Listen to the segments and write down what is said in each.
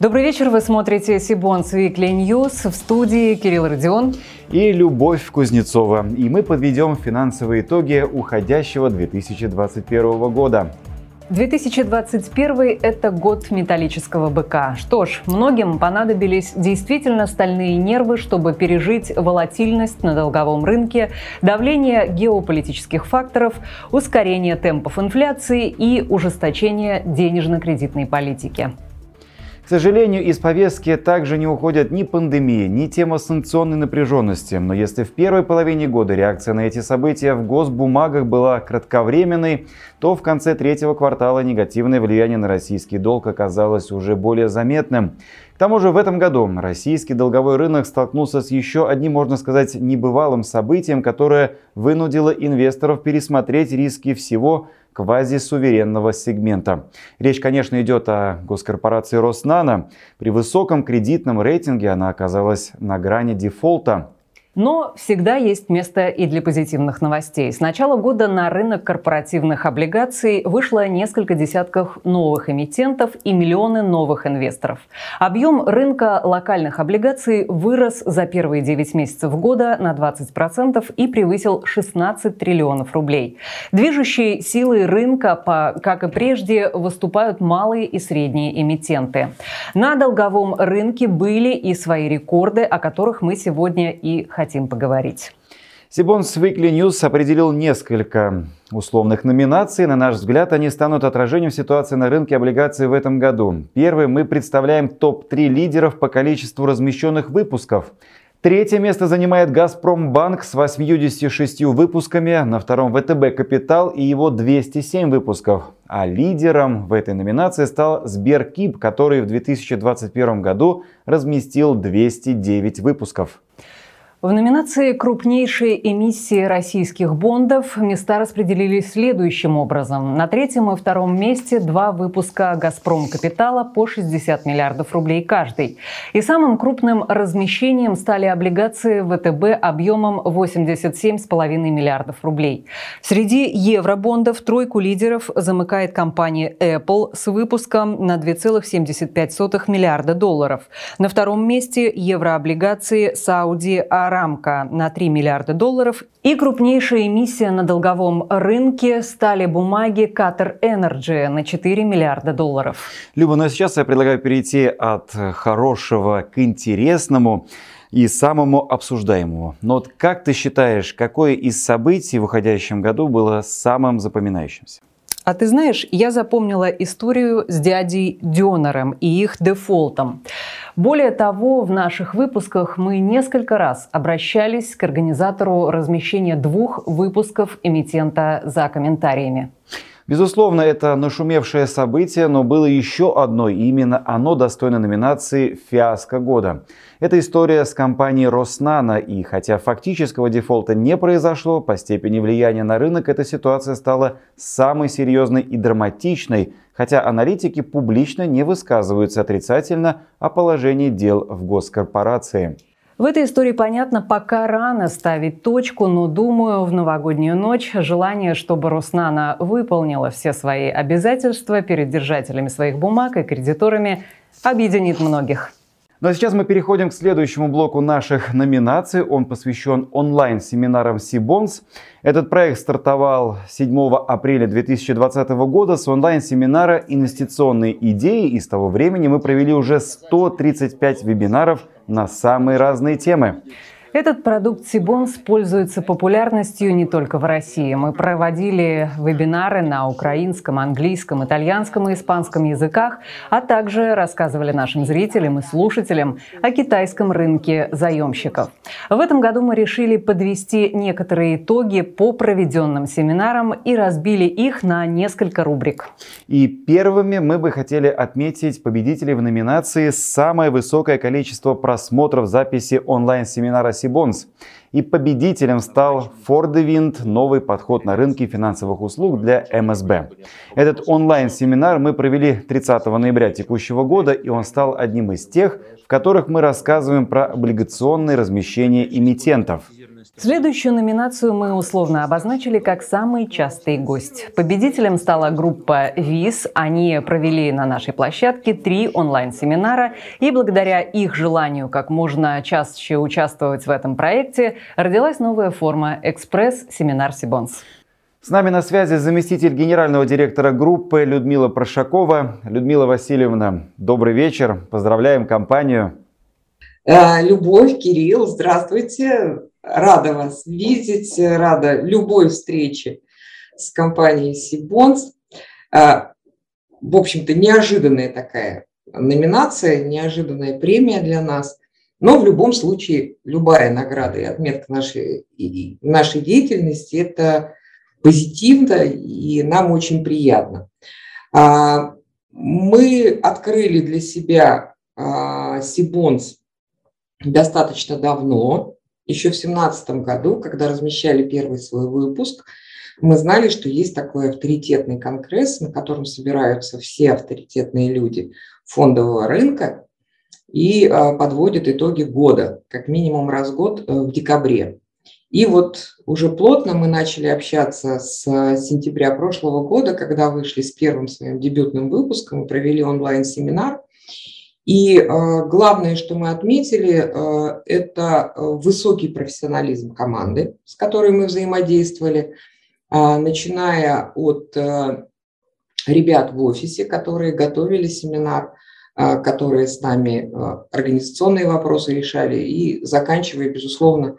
Добрый вечер, вы смотрите Сибонс Weekly News в студии Кирилл Родион и Любовь Кузнецова. И мы подведем финансовые итоги уходящего 2021 года. 2021 – это год металлического быка. Что ж, многим понадобились действительно стальные нервы, чтобы пережить волатильность на долговом рынке, давление геополитических факторов, ускорение темпов инфляции и ужесточение денежно-кредитной политики. К сожалению, из повестки также не уходят ни пандемия, ни тема санкционной напряженности. Но если в первой половине года реакция на эти события в госбумагах была кратковременной, то в конце третьего квартала негативное влияние на российский долг оказалось уже более заметным. К тому же в этом году российский долговой рынок столкнулся с еще одним, можно сказать, небывалым событием, которое вынудило инвесторов пересмотреть риски всего квазисуверенного сегмента. Речь, конечно, идет о госкорпорации Роснано. При высоком кредитном рейтинге она оказалась на грани дефолта. Но всегда есть место и для позитивных новостей. С начала года на рынок корпоративных облигаций вышло несколько десятков новых эмитентов и миллионы новых инвесторов. Объем рынка локальных облигаций вырос за первые 9 месяцев года на 20% и превысил 16 триллионов рублей. Движущей силой рынка, как и прежде, выступают малые и средние эмитенты. На долговом рынке были и свои рекорды, о которых мы сегодня и хотим хотим поговорить. Сибонс Weekly News определил несколько условных номинаций. На наш взгляд, они станут отражением ситуации на рынке облигаций в этом году. Первый мы представляем топ-3 лидеров по количеству размещенных выпусков. Третье место занимает «Газпромбанк» с 86 выпусками, на втором ВТБ «Капитал» и его 207 выпусков. А лидером в этой номинации стал Сберкип, который в 2021 году разместил 209 выпусков. В номинации «Крупнейшие эмиссии российских бондов» места распределились следующим образом. На третьем и втором месте два выпуска «Газпром Капитала» по 60 миллиардов рублей каждый. И самым крупным размещением стали облигации ВТБ объемом 87,5 миллиардов рублей. Среди евробондов тройку лидеров замыкает компания Apple с выпуском на 2,75 миллиарда долларов. На втором месте еврооблигации Saudi Aramco рамка на 3 миллиарда долларов. И крупнейшая эмиссия на долговом рынке стали бумаги Qatar Energy на 4 миллиарда долларов. Люба, ну а сейчас я предлагаю перейти от хорошего к интересному и самому обсуждаемому. Но вот как ты считаешь, какое из событий в уходящем году было самым запоминающимся? А ты знаешь, я запомнила историю с дядей Дёнером и их дефолтом. Более того, в наших выпусках мы несколько раз обращались к организатору размещения двух выпусков эмитента за комментариями. Безусловно, это нашумевшее событие, но было еще одно, и именно оно достойно номинации «Фиаско года». Это история с компанией Роснано, и хотя фактического дефолта не произошло, по степени влияния на рынок эта ситуация стала самой серьезной и драматичной, хотя аналитики публично не высказываются отрицательно о положении дел в госкорпорации. В этой истории понятно, пока рано ставить точку, но думаю, в новогоднюю ночь желание, чтобы Роснана выполнила все свои обязательства перед держателями своих бумаг и кредиторами, объединит многих. Ну а сейчас мы переходим к следующему блоку наших номинаций. Он посвящен онлайн-семинарам Сибонс. Этот проект стартовал 7 апреля 2020 года с онлайн-семинара «Инвестиционные идеи». И с того времени мы провели уже 135 вебинаров на самые разные темы. Этот продукт Сибонс пользуется популярностью не только в России. Мы проводили вебинары на украинском, английском, итальянском и испанском языках, а также рассказывали нашим зрителям и слушателям о китайском рынке заемщиков. В этом году мы решили подвести некоторые итоги по проведенным семинарам и разбили их на несколько рубрик. И первыми мы бы хотели отметить победителей в номинации «Самое высокое количество просмотров записи онлайн-семинара Сибонс. И победителем стал Фордевинд, новый подход на рынке финансовых услуг для МСБ. Этот онлайн-семинар мы провели 30 ноября текущего года, и он стал одним из тех, в которых мы рассказываем про облигационные размещения эмитентов. Следующую номинацию мы условно обозначили как самый частый гость. Победителем стала группа ВИЗ. Они провели на нашей площадке три онлайн-семинара. И благодаря их желанию как можно чаще участвовать в этом проекте, родилась новая форма «Экспресс-семинар Сибонс». С нами на связи заместитель генерального директора группы Людмила Прошакова. Людмила Васильевна, добрый вечер. Поздравляем компанию. Э, Любовь, Кирилл, здравствуйте. Рада вас видеть, рада любой встрече с компанией Сибонс. А, в общем-то, неожиданная такая номинация, неожиданная премия для нас. Но в любом случае, любая награда и отметка нашей, нашей деятельности – это позитивно и нам очень приятно. А, мы открыли для себя а, Сибонс достаточно давно, еще в 2017 году, когда размещали первый свой выпуск, мы знали, что есть такой авторитетный конгресс, на котором собираются все авторитетные люди фондового рынка и а, подводят итоги года, как минимум раз в год э, в декабре. И вот уже плотно мы начали общаться с сентября прошлого года, когда вышли с первым своим дебютным выпуском и провели онлайн-семинар. И э, главное, что мы отметили, э, это э, высокий профессионализм команды, с которой мы взаимодействовали, начиная от ребят в офисе, которые готовили семинар, которые с нами организационные вопросы решали, и заканчивая, безусловно,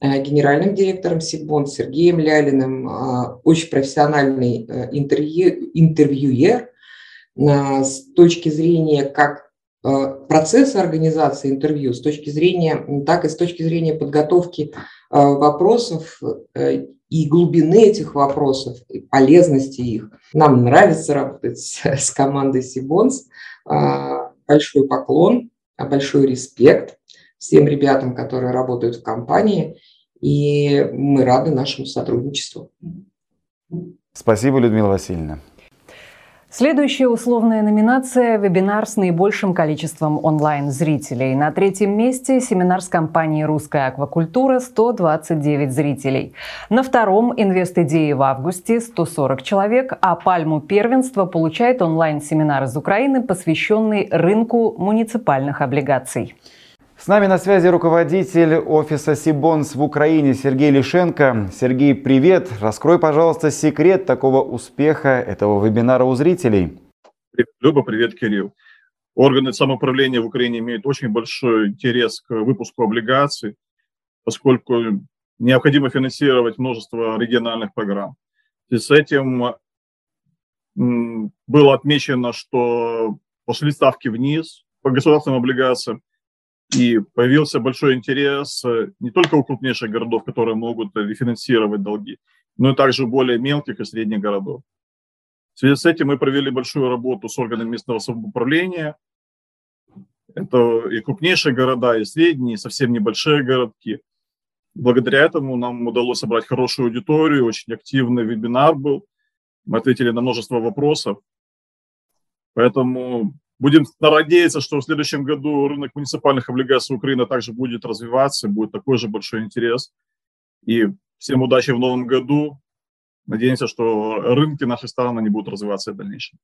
генеральным директором Сибон Сергеем Лялиным, очень профессиональный интервью, интервьюер с точки зрения как процесса организации интервью с точки зрения, так и с точки зрения подготовки э, вопросов э, и глубины этих вопросов, и полезности их. Нам нравится работать с командой Сибонс. Большой поклон, большой респект всем ребятам, которые работают в компании, и мы рады нашему сотрудничеству. Спасибо, Людмила Васильевна. Следующая условная номинация – вебинар с наибольшим количеством онлайн-зрителей. На третьем месте – семинар с компанией «Русская аквакультура» – 129 зрителей. На втором – «Инвест-идеи» в августе – 140 человек, а пальму первенства получает онлайн-семинар из Украины, посвященный рынку муниципальных облигаций. С нами на связи руководитель офиса Сибонс в Украине Сергей Лишенко. Сергей, привет! Раскрой, пожалуйста, секрет такого успеха этого вебинара у зрителей. Привет, Люба, привет, Кирилл. Органы самоуправления в Украине имеют очень большой интерес к выпуску облигаций, поскольку необходимо финансировать множество региональных программ. И с этим было отмечено, что пошли ставки вниз по государственным облигациям, и появился большой интерес э, не только у крупнейших городов, которые могут рефинансировать долги, но и также более мелких и средних городов. В связи с этим мы провели большую работу с органами местного самоуправления. Это и крупнейшие города, и средние, и совсем небольшие городки. Благодаря этому нам удалось собрать хорошую аудиторию, очень активный вебинар был. Мы ответили на множество вопросов. Поэтому Будем надеяться, что в следующем году рынок муниципальных облигаций Украины также будет развиваться, будет такой же большой интерес. И всем удачи в новом году. Надеемся, что рынки нашей страны не будут развиваться в дальнейшем.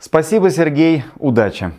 Спасибо, Сергей. Удачи.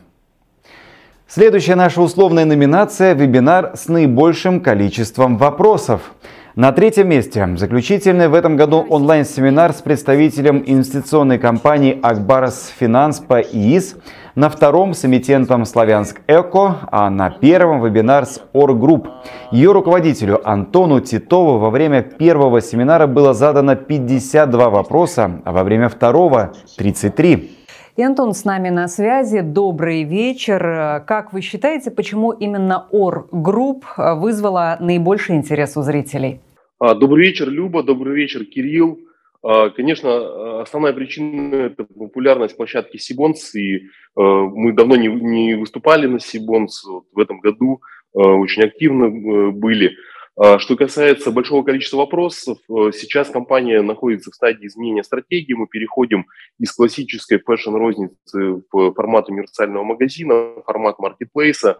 Следующая наша условная номинация – вебинар с наибольшим количеством вопросов. На третьем месте заключительный в этом году онлайн-семинар с представителем инвестиционной компании «Ак Барс Финанс» по ИИС – на втором с эмитентом «Славянск Эко», а на первом вебинар с ОР Групп. Ее руководителю Антону Титову во время первого семинара было задано 52 вопроса, а во время второго – 33. И Антон с нами на связи. Добрый вечер. Как вы считаете, почему именно ОР Групп вызвала наибольший интерес у зрителей? А, добрый вечер, Люба. Добрый вечер, Кирилл. А, конечно, основная причина – это популярность площадки Cbonds, и э, мы давно не, выступали на Cbonds, в этом году э, очень активно э, были. А, что касается большого количества вопросов, сейчас компания находится в стадии изменения стратегии. Мы переходим из классической фэшн-розницы в формат универсального магазина, формат маркетплейса.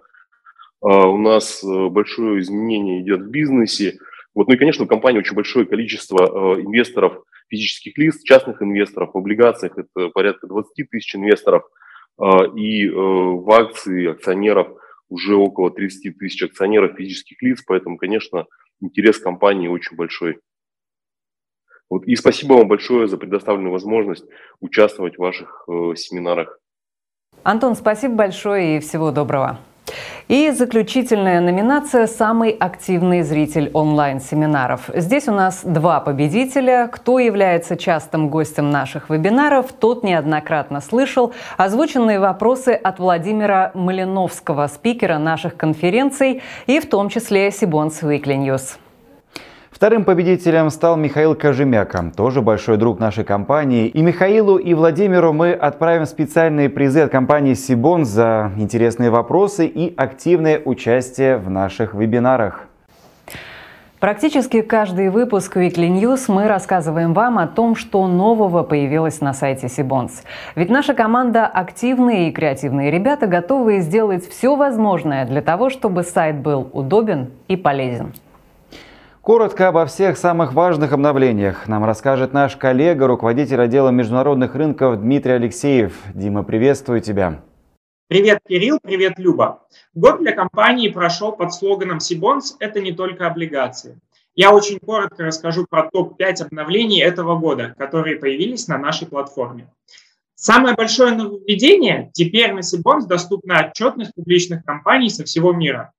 А, у нас большое изменение идет в бизнесе – Вот, ну и, конечно, у компании очень большое количество инвесторов, физических лиц, частных инвесторов, в облигациях это порядка 20 тысяч инвесторов, и в акции акционеров уже около 30 тысяч акционеров физических лиц, поэтому, конечно, интерес компании очень большой. Вот. И спасибо вам большое за предоставленную возможность участвовать в ваших э, семинарах. Антон, спасибо большое и всего доброго. И заключительная номинация «Самый активный зритель онлайн-семинаров». Здесь у нас два победителя. Кто является частым гостем наших вебинаров, тот неоднократно слышал озвученные вопросы от Владимира Малиновского, спикера наших конференций, и в том числе Сибонс Weekly News. Вторым победителем стал Михаил Кожемяка, тоже большой друг нашей компании. И Михаилу, и Владимиру мы отправим специальные призы от компании Сибон за интересные вопросы и активное участие в наших вебинарах. Практически каждый выпуск Weekly News мы рассказываем вам о том, что нового появилось на сайте Сибонс. Ведь наша команда активные и креативные ребята готовы сделать все возможное для того, чтобы сайт был удобен и полезен. Коротко обо всех самых важных обновлениях нам расскажет наш коллега, руководитель отдела международных рынков Дмитрий Алексеев. Дима, приветствую тебя. Привет, Кирилл, привет, Люба. Год для компании прошел под слоганом «Сибонс – это не только облигации». Я очень коротко расскажу про топ-5 обновлений этого года, которые появились на нашей платформе. Самое большое нововведение – теперь на Сибонс доступна отчетность публичных компаний со всего мира.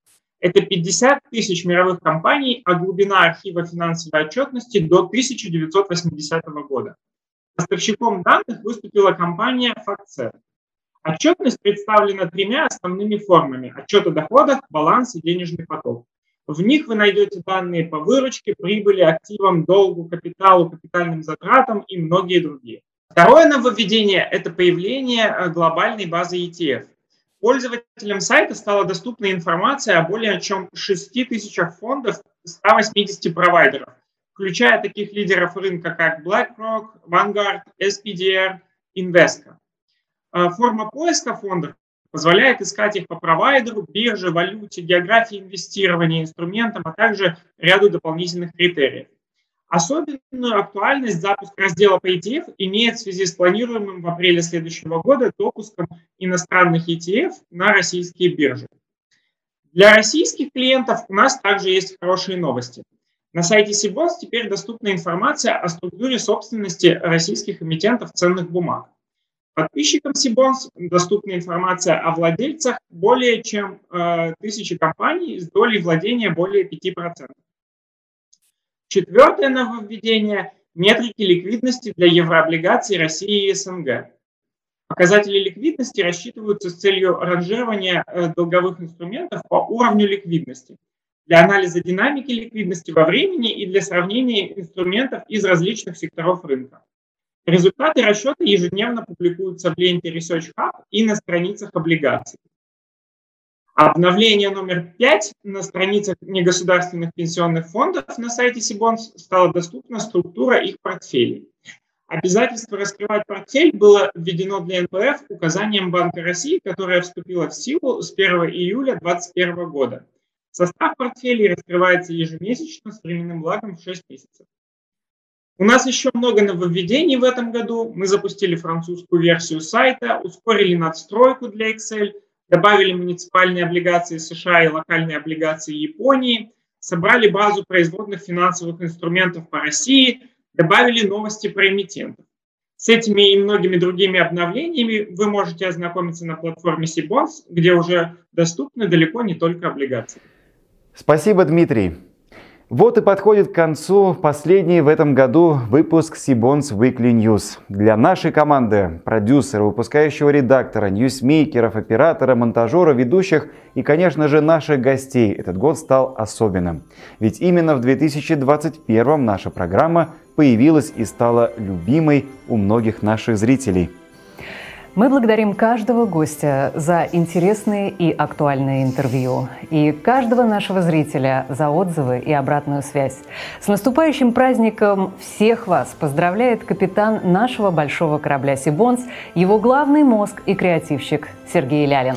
Это 50 тысяч мировых компаний, а глубина архива финансовой отчетности до 1980 года. Поставщиком данных выступила компания FactSet. Отчетность представлена тремя основными формами – отчет о доходах, баланс и денежный поток. В них вы найдете данные по выручке, прибыли, активам, долгу, капиталу, капитальным затратам и многие другие. Второе нововведение – это появление э, глобальной базы ETF. Пользователям сайта стала доступна информация о более чем 6 тысячах фондов 180 провайдеров, включая таких лидеров рынка, как BlackRock, Vanguard, SPDR, Invesco. А, форма поиска фондов позволяет искать их по провайдеру, бирже, валюте, географии инвестирования, инструментам, а также ряду дополнительных критериев. Особенную актуальность запуск раздела по ETF имеет в связи с планируемым в апреле следующего года допуском иностранных ETF на российские биржи. Для российских клиентов у нас также есть хорошие новости. На сайте Сибос теперь доступна информация о структуре собственности российских эмитентов ценных бумаг. Подписчикам Сибонс доступна информация о владельцах более чем э, тысячи компаний с долей владения более 5%. Четвертое нововведение – метрики ликвидности для еврооблигаций России и СНГ. Показатели ликвидности рассчитываются с целью ранжирования э, долговых инструментов по уровню ликвидности для анализа динамики ликвидности во времени и для сравнения инструментов из различных секторов рынка. Результаты расчета ежедневно публикуются в ленте Research Hub и на страницах облигаций. Обновление номер 5 на страницах негосударственных пенсионных фондов на сайте Сибонс стала доступна структура их портфелей. Обязательство раскрывать портфель было введено для НПФ указанием Банка России, которое вступило в силу с 1 июля 2021 года. Состав портфелей раскрывается ежемесячно с временным лагом в 6 месяцев. У нас еще много нововведений в этом году. Мы запустили французскую версию сайта, ускорили надстройку для Excel – добавили муниципальные облигации США и локальные облигации Японии, собрали базу производных финансовых инструментов по России, добавили новости про эмитентов. С этими и многими другими обновлениями вы можете ознакомиться на платформе Сибонс, где уже доступны далеко не только облигации. Спасибо, Дмитрий. Вот и подходит к концу последний в этом году выпуск Сибонс Weekly News. Для нашей команды, продюсера, выпускающего редактора, ньюсмейкеров, оператора, монтажера, ведущих и, конечно же, наших гостей этот год стал особенным. Ведь именно в 2021 наша программа появилась и стала любимой у многих наших зрителей – мы благодарим каждого гостя за интересные и актуальные интервью и каждого нашего зрителя за отзывы и обратную связь. С наступающим праздником всех вас поздравляет капитан нашего большого корабля «Сибонс», его главный мозг и креативщик Сергей Лялин.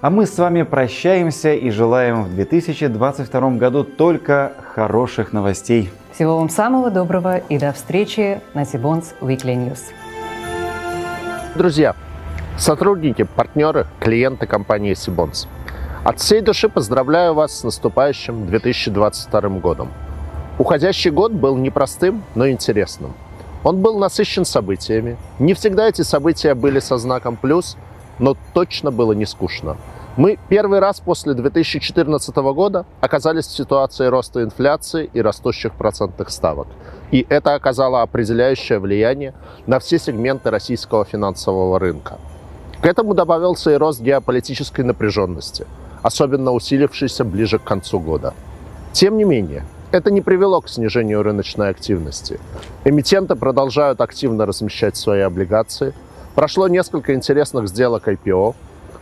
А мы с вами прощаемся и желаем в 2022 году только хороших новостей. Всего вам самого доброго и до встречи на Сибонс Weekly News. Друзья, сотрудники, партнеры, клиенты компании Сибонс. От всей души поздравляю вас с наступающим 2022 годом. Уходящий год был непростым, но интересным. Он был насыщен событиями. Не всегда эти события были со знаком «плюс», но точно было не скучно. Мы первый раз после 2014 года оказались в ситуации роста инфляции и растущих процентных ставок. И это оказало определяющее влияние на все сегменты российского финансового рынка. К этому добавился и рост геополитической напряженности, особенно усилившийся ближе к концу года. Тем не менее, это не привело к снижению рыночной активности. Эмитенты продолжают активно размещать свои облигации. Прошло несколько интересных сделок IPO.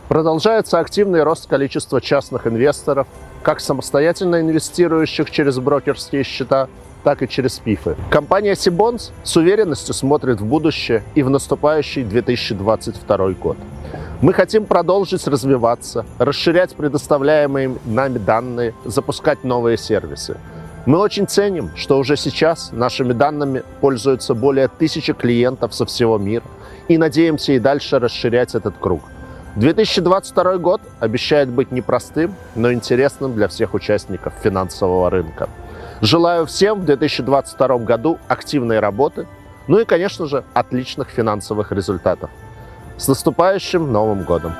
Продолжается активный рост количества частных инвесторов, как самостоятельно инвестирующих через брокерские счета, так и через ПИФы. Компания Сибонс с уверенностью смотрит в будущее и в наступающий 2022 год. Мы хотим продолжить развиваться, расширять предоставляемые нами данные, запускать новые сервисы. Мы очень ценим, что уже сейчас нашими данными пользуются более тысячи клиентов со всего мира и надеемся и дальше расширять этот круг. 2022 год обещает быть непростым, но интересным для всех участников финансового рынка. Желаю всем в 2022 году активной работы, ну и, конечно же, отличных финансовых результатов. С наступающим Новым годом!